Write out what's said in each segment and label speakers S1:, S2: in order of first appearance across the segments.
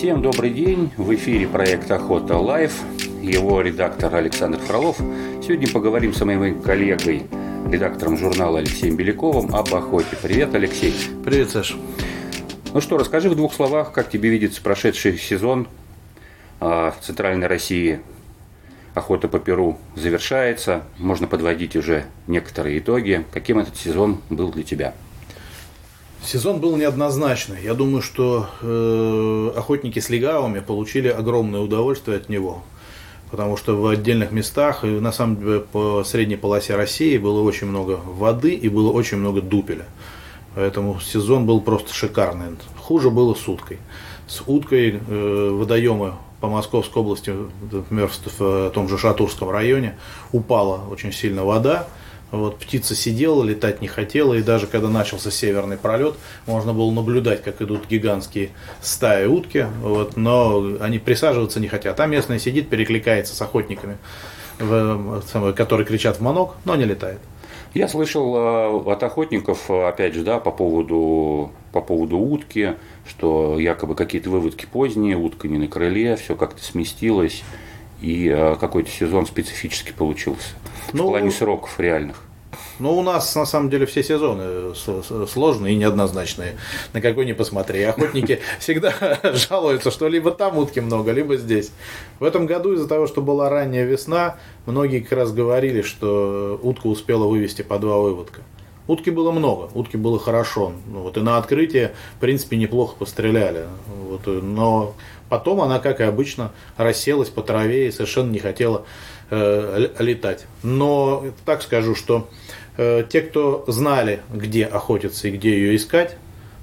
S1: Всем добрый день. В эфире проект «Охота Life». Его редактор Александр Фролов. Сегодня поговорим с моим коллегой, редактором журнала Алексеем Беляковым об охоте. Привет, Алексей.
S2: Привет, Саш.
S1: Ну что, расскажи в двух словах, как тебе видится прошедший сезон а, в Центральной России. Охота по перу завершается. Можно подводить уже некоторые итоги. Каким этот сезон был для тебя?
S2: Сезон был неоднозначный. Я думаю, что э, охотники с легавыми получили огромное удовольствие от него. Потому что в отдельных местах, на самом деле по средней полосе России было очень много воды и было очень много дупеля. Поэтому сезон был просто шикарный. Хуже было с уткой. С уткой э, водоемы по Московской области, например, в том же Шатурском районе, упала очень сильно вода. Вот, птица сидела, летать не хотела, и даже когда начался северный пролет, можно было наблюдать, как идут гигантские стаи утки, вот, но они присаживаться не хотят. А местная сидит, перекликается с охотниками, которые кричат в манок, но не летает.
S1: Я слышал э, от охотников, опять же, да, по поводу, по поводу утки, что якобы какие-то выводки поздние, утка не на крыле, все как-то сместилось, и э, какой-то сезон специфически получился ну, в плане сроков реальных.
S2: Ну, у нас на самом деле все сезоны сложные и неоднозначные. На какой не посмотри. Охотники всегда жалуются, что либо там утки много, либо здесь. В этом году из-за того, что была ранняя весна, многие как раз говорили, что утка успела вывести по два выводка. Утки было много, утки было хорошо. Ну, вот и на открытие, в принципе, неплохо постреляли. Вот, но потом она, как и обычно, расселась по траве и совершенно не хотела э, летать. Но так скажу, что Э, те, кто знали, где охотиться и где ее искать,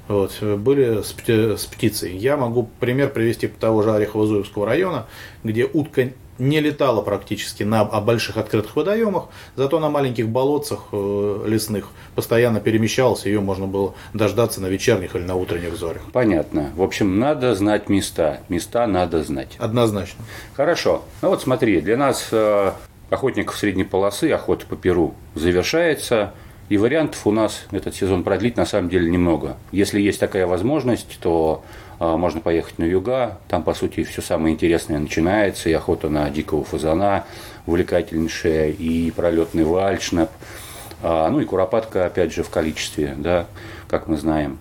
S2: вот, были с, с птицей. Я могу пример привести того же Орехово-Зуевского района, где утка не летала практически на больших открытых водоемах, зато на маленьких болотцах э, лесных постоянно перемещалась, ее можно было дождаться на вечерних или на утренних зорях.
S1: Понятно. В общем, надо знать места. Места надо знать.
S2: Однозначно.
S1: Хорошо. Ну вот смотри, для нас э, охотников средней полосы, охота по Перу завершается, и вариантов у нас этот сезон продлить на самом деле немного. Если есть такая возможность, то можно поехать на юга, там, по сути, все самое интересное начинается, и охота на дикого фазана, увлекательнейшая, и пролетный вальшнап, а, ну и куропатка, опять же, в количестве, да, как мы знаем.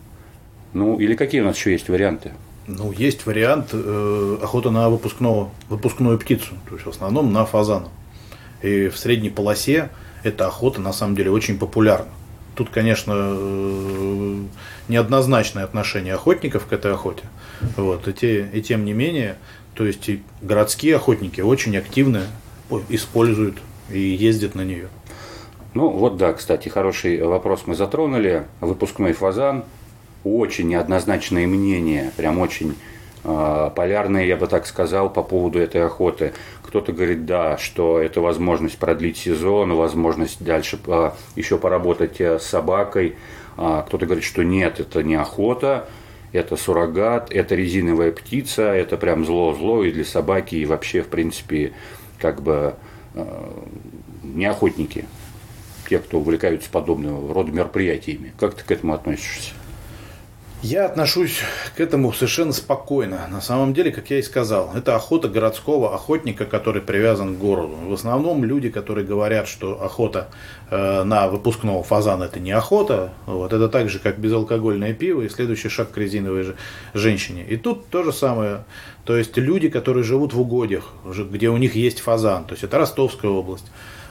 S1: Ну, или какие у нас еще есть варианты?
S2: Ну, есть вариант э, охота на выпускного, выпускную птицу, то есть в основном на фазана. И в средней полосе эта охота на самом деле очень популярна. Тут, конечно, э, неоднозначное отношение охотников к этой охоте. Вот. И, те, и тем не менее, то есть и городские охотники очень активно используют и ездят на нее.
S1: Ну вот да, кстати, хороший вопрос мы затронули. Выпускной фазан. Очень неоднозначное мнение, прям очень э, полярные, я бы так сказал, по поводу этой охоты. Кто-то говорит, да, что это возможность продлить сезон, возможность дальше а, еще поработать э, с собакой. А, кто-то говорит, что нет, это не охота, это суррогат, это резиновая птица, это прям зло-зло и для собаки, и вообще, в принципе, как бы э, не охотники, те, кто увлекаются подобного рода мероприятиями. Как ты к этому относишься?
S2: Я отношусь к этому совершенно спокойно. На самом деле, как я и сказал, это охота городского охотника, который привязан к городу. В основном люди, которые говорят, что охота э, на выпускного фазана это не охота, вот, это так же, как безалкогольное пиво и следующий шаг к резиновой же женщине. И тут то же самое. То есть люди, которые живут в угодьях, где у них есть фазан, то есть это Ростовская область,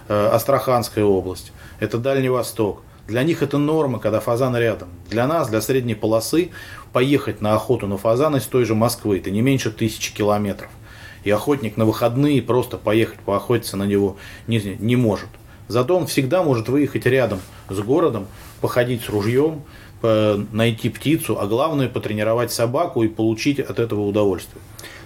S2: э, Астраханская область, это Дальний Восток – для них это норма, когда фазан рядом. Для нас, для средней полосы, поехать на охоту на фазана из той же Москвы, это не меньше тысячи километров. И охотник на выходные просто поехать поохотиться на него не, не может. Зато он всегда может выехать рядом с городом, походить с ружьем, найти птицу, а главное потренировать собаку и получить от этого удовольствие.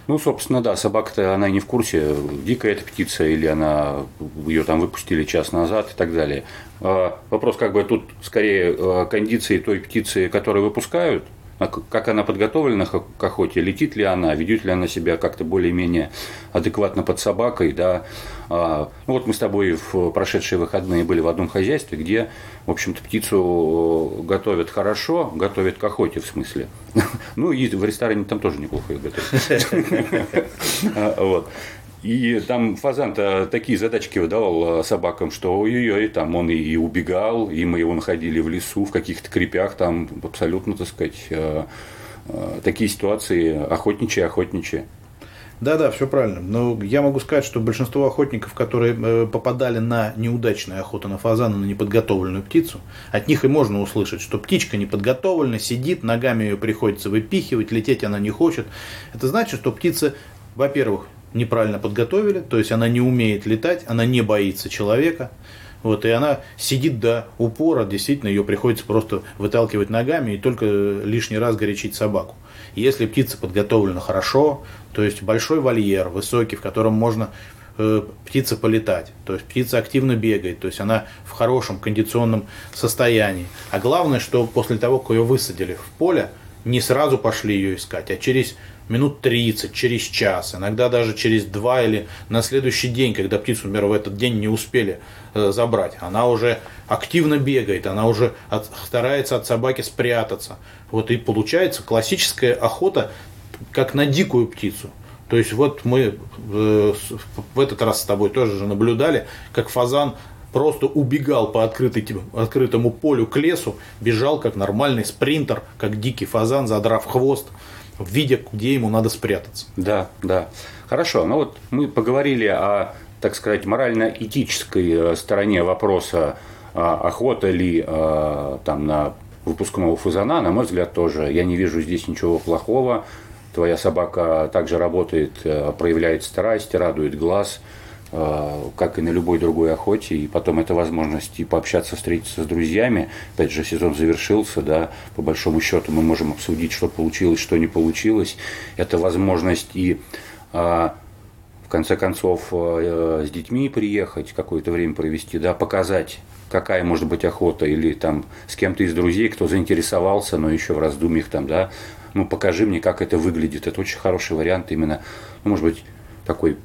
S1: Ну, собственно, да, собака-то она не в курсе, дикая эта птица или она ее там выпустили час назад и так далее. А вопрос как бы тут скорее а, кондиции той птицы, которую выпускают, как она подготовлена к охоте, летит ли она, ведет ли она себя как-то более-менее адекватно под собакой, да. А, ну вот мы с тобой в прошедшие выходные были в одном хозяйстве, где, в общем-то, птицу готовят хорошо, готовят к охоте в смысле. Ну и в ресторане там тоже неплохо ее готовят. И там фазан-то такие задачки выдавал э, собакам, что ой-ой-ой, там он и убегал, и мы его находили в лесу, в каких-то крепях, там абсолютно, так сказать, э, э, такие ситуации охотничьи, охотничьи.
S2: Да, да, все правильно. Но я могу сказать, что большинство охотников, которые попадали на неудачную охоту на фазана, на неподготовленную птицу, от них и можно услышать, что птичка неподготовлена, сидит, ногами ее приходится выпихивать, лететь она не хочет. Это значит, что птица, во-первых, неправильно подготовили, то есть она не умеет летать, она не боится человека, вот, и она сидит до упора, действительно, ее приходится просто выталкивать ногами и только лишний раз горячить собаку. Если птица подготовлена хорошо, то есть большой вольер, высокий, в котором можно э, птица полетать, то есть птица активно бегает, то есть она в хорошем кондиционном состоянии. А главное, что после того, как ее высадили в поле, не сразу пошли ее искать, а через минут 30, через час, иногда даже через два или на следующий день, когда птицу, например, в этот день не успели э, забрать. Она уже активно бегает, она уже от, старается от собаки спрятаться. Вот и получается классическая охота, как на дикую птицу. То есть вот мы э, в этот раз с тобой тоже же наблюдали, как фазан просто убегал по открытой, открытому полю к лесу, бежал как нормальный спринтер, как дикий фазан, задрав хвост видя, где ему надо спрятаться.
S1: Да, да. Хорошо, ну вот мы поговорили о, так сказать, морально-этической э, стороне вопроса, а, охота ли а, там на выпускного фазана, на мой взгляд, тоже. Я не вижу здесь ничего плохого. Твоя собака также работает, э, проявляет страсть, радует глаз – Э, как и на любой другой охоте, и потом это возможность и пообщаться, встретиться с друзьями. Опять же, сезон завершился, да, по большому счету мы можем обсудить, что получилось, что не получилось. Это возможность и а, в конце концов э, с детьми приехать, какое-то время провести, да, показать, какая может быть охота, или там с кем-то из друзей, кто заинтересовался, но еще в раздумьях там, да, ну покажи мне, как это выглядит. Это очень хороший вариант именно, ну, может быть, такой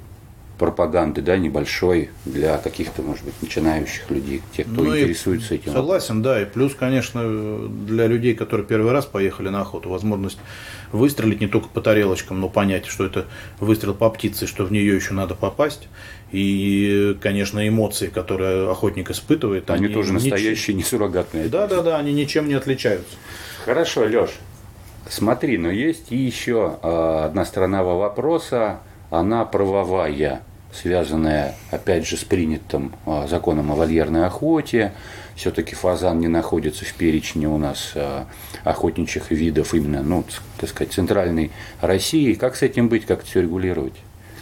S1: пропаганды, да, небольшой для каких-то, может быть, начинающих людей, тех, кто ну интересуется этим.
S2: Согласен, да, и плюс, конечно, для людей, которые первый раз поехали на охоту, возможность выстрелить не только по тарелочкам, но понять, что это выстрел по птице, что в нее еще надо попасть. И, конечно, эмоции, которые охотник испытывает,
S1: они, они тоже настоящие, ничем... не суррогатные.
S2: Да, да, да, они ничем не отличаются.
S1: Хорошо, Леш. Смотри, но есть и еще а, одна сторона вопроса она правовая, связанная, опять же, с принятым а, законом о вольерной охоте. Все-таки фазан не находится в перечне у нас а, охотничьих видов именно, ну, так сказать, центральной России. Как с этим быть, как это все регулировать?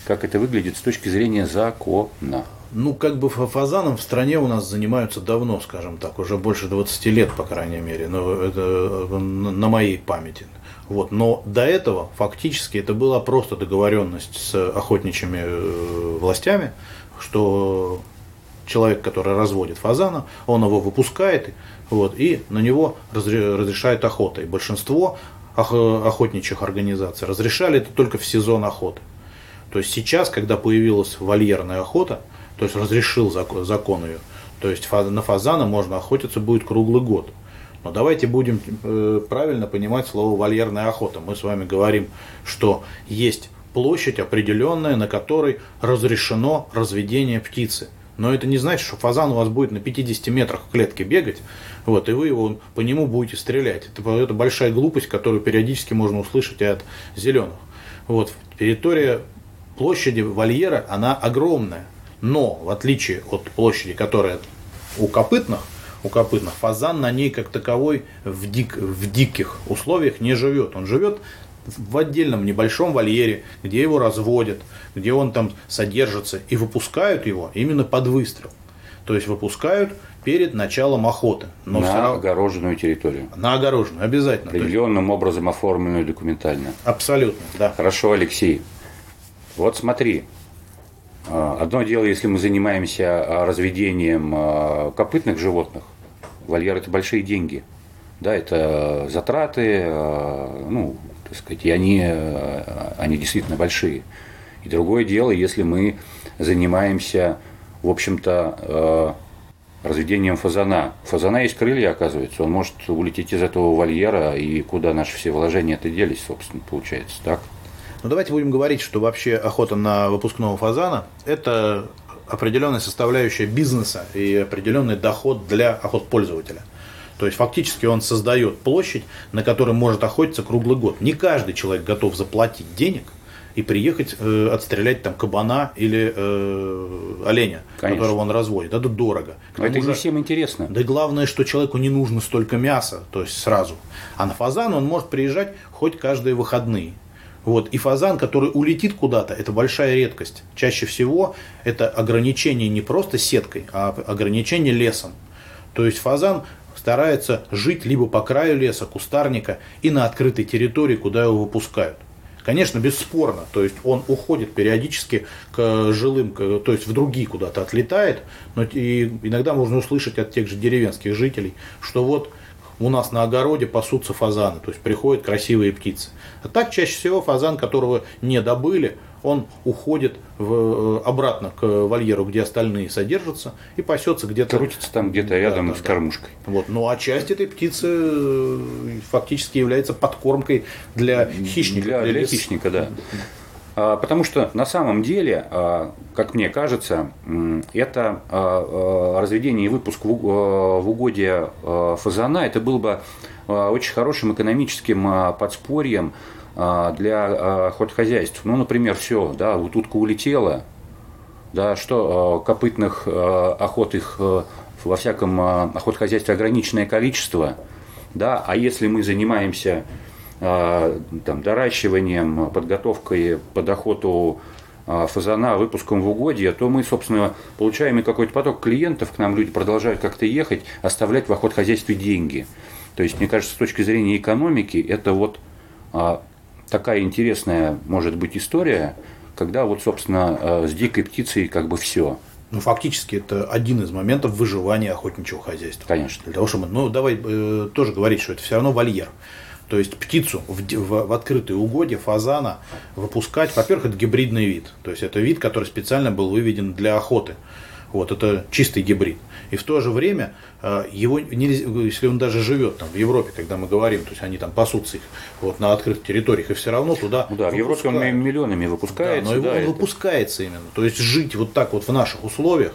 S1: Как это выглядит с точки зрения закона?
S2: Ну, как бы фазаном в стране у нас занимаются давно, скажем так, уже больше 20 лет, по крайней мере, но это э, на моей памяти. Вот. Но до этого фактически это была просто договоренность с охотничьими э, властями, что человек, который разводит фазана, он его выпускает, вот, и на него разрешает охота. И большинство охотничьих организаций разрешали это только в сезон охоты. То есть сейчас, когда появилась вольерная охота, то есть разрешил закон ее, то есть на фазана можно охотиться будет круглый год. Но давайте будем э, правильно понимать слово вольерная охота. Мы с вами говорим, что есть площадь определенная, на которой разрешено разведение птицы. Но это не значит, что фазан у вас будет на 50 метрах в клетке бегать, вот, и вы его по нему будете стрелять. Это, это большая глупость, которую периодически можно услышать от зеленых. Вот, территория площади вольера, она огромная. Но, в отличие от площади, которая у копытных, у копытных. Фазан на ней как таковой в, дик, в диких условиях не живет. Он живет в отдельном небольшом вольере, где его разводят, где он там содержится, и выпускают его именно под выстрел. То есть выпускают перед началом охоты.
S1: Но на равно... огороженную территорию.
S2: На огороженную, обязательно.
S1: Определенным есть... образом оформленную документально.
S2: Абсолютно, да.
S1: Хорошо, Алексей. Вот смотри, а, одно дело, если мы занимаемся а, разведением а, копытных животных, вольер – это большие деньги. Да, это затраты, ну, так сказать, и они, они действительно большие. И другое дело, если мы занимаемся, в общем-то, разведением фазана. Фазана есть крылья, оказывается. Он может улететь из этого вольера, и куда наши все вложения это делись, собственно, получается, так?
S2: Ну, давайте будем говорить, что вообще охота на выпускного фазана – это определенная составляющая бизнеса и определенный доход для охотпользователя. То есть фактически он создает площадь, на которой может охотиться круглый год. Не каждый человек готов заплатить денег – и приехать э, отстрелять там кабана или э, оленя, Конечно. которого он разводит. Это дорого.
S1: Но это же, не всем интересно.
S2: Да и главное, что человеку не нужно столько мяса, то есть сразу. А на фазан он может приезжать хоть каждые выходные. Вот. И фазан, который улетит куда-то, это большая редкость. Чаще всего это ограничение не просто сеткой, а ограничение лесом. То есть фазан старается жить либо по краю леса, кустарника и на открытой территории, куда его выпускают. Конечно, бесспорно. То есть он уходит периодически к жилым, то есть в другие куда-то отлетает. Но и иногда можно услышать от тех же деревенских жителей, что вот у нас на огороде пасутся фазаны, то есть приходят красивые птицы. А так чаще всего фазан, которого не добыли, он уходит в, э, обратно к вольеру, где остальные содержатся, и пасется где-то.
S1: Крутится там где-то рядом да, да, с кормушкой.
S2: Вот. Ну а часть этой птицы э, фактически является подкормкой для хищника.
S1: Для, для, для хищника, да. А, потому что на самом деле, а, как мне кажется, это а, разведение и выпуск в угодье фазана, это был бы очень хорошим экономическим подспорьем для охотхозяйств. Ну, например, все, да, вот утка улетела, да, что копытных охот их во всяком охотхозяйстве ограниченное количество, да, а если мы занимаемся там, доращиванием, подготовкой под охоту а, фазана, выпуском в угодье, то мы, собственно, получаем и какой-то поток клиентов, к нам люди продолжают как-то ехать, оставлять в охотхозяйстве деньги. То есть, мне кажется, с точки зрения экономики, это вот а, такая интересная, может быть, история, когда вот, собственно, с дикой птицей как бы все.
S2: Ну, фактически, это один из моментов выживания охотничьего хозяйства.
S1: Конечно.
S2: Для того, чтобы, ну, давай э, тоже говорить, что это все равно вольер. То есть птицу в, в, в открытые угодья фазана выпускать, во-первых, это гибридный вид. То есть это вид, который специально был выведен для охоты. Вот, это чистый гибрид. И в то же время э, его нельзя, если он даже живет там в Европе, когда мы говорим, то есть они там пасутся их вот на открытых территориях, и все равно туда.
S1: Ну да, в Европе он миллионами выпускается.
S2: Да, но
S1: да,
S2: он это... выпускается именно. То есть жить вот так вот в наших условиях.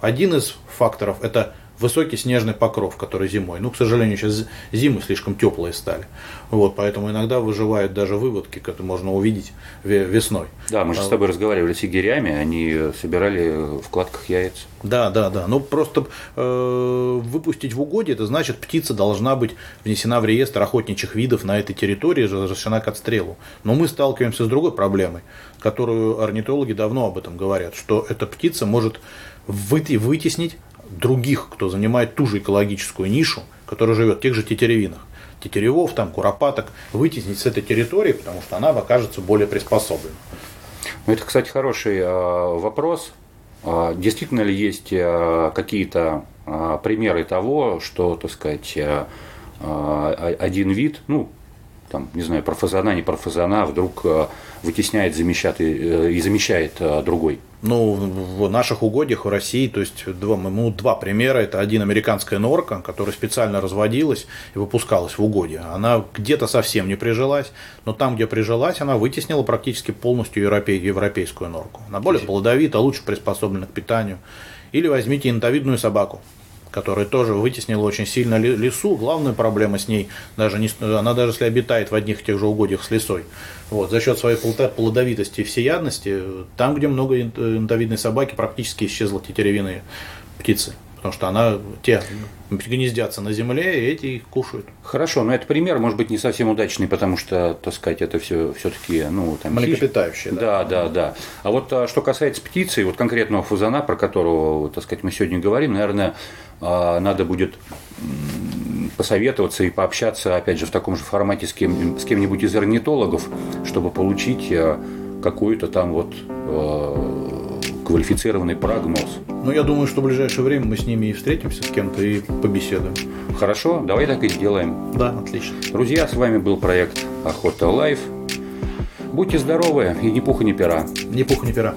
S2: Один из факторов это высокий снежный покров, который зимой. Ну, к сожалению, сейчас зимы слишком теплые стали. Вот, поэтому иногда выживают даже выводки, которые можно увидеть весной.
S1: Да, мы же а, с тобой разговаривали с егерями, они собирали в кладках яиц.
S2: Да, да, да. Ну, просто э, выпустить в угодье, это значит, птица должна быть внесена в реестр охотничьих видов на этой территории, разрешена к отстрелу. Но мы сталкиваемся с другой проблемой, которую орнитологи давно об этом говорят, что эта птица может вытеснить других, кто занимает ту же экологическую нишу, которая живет в тех же тетеревинах. Тетеревов, там, куропаток, вытеснить с этой территории, потому что она окажется более приспособлена.
S1: Ну, это, кстати, хороший э, вопрос. Э, действительно ли есть э, какие-то примеры того, что, так сказать, один вид, ну, там, не знаю, профазана, не профазана, вдруг вытесняет замещает, и замещает другой?
S2: Ну, в наших угодьях в России, то есть два, ну, два примера. Это один американская норка, которая специально разводилась и выпускалась в угодье. Она где-то совсем не прижилась, но там, где прижилась, она вытеснила практически полностью европей, европейскую норку. Она более плодовита, лучше приспособлена к питанию. Или возьмите янтовидную собаку которая тоже вытеснила очень сильно лесу. Главная проблема с ней, даже не, она даже если обитает в одних и тех же угодьях с лесой, вот, за счет своей плодовитости и всеядности, там, где много янтовидной собаки, практически исчезла тетеревиные птицы. Потому что она, те гнездятся на земле, и эти их кушают.
S1: Хорошо, но это пример, может быть, не совсем удачный, потому что, так сказать, это все все-таки, ну,
S2: там... Млекопитающие,
S1: да. Да, да, да. А вот а, что касается птицы, вот конкретного фузана, про которого, так сказать, мы сегодня говорим, наверное, надо будет посоветоваться и пообщаться, опять же, в таком же формате с, кем, с кем-нибудь из орнитологов, чтобы получить э, какую-то там вот э, квалифицированный прогноз.
S2: Ну, я думаю, что в ближайшее время мы с ними и встретимся с кем-то и побеседуем.
S1: Хорошо, давай так и сделаем.
S2: Да, отлично.
S1: Друзья, с вами был проект Охота Life. Будьте здоровы и ни пуха, ни пера.
S2: Ни пуха, ни пера.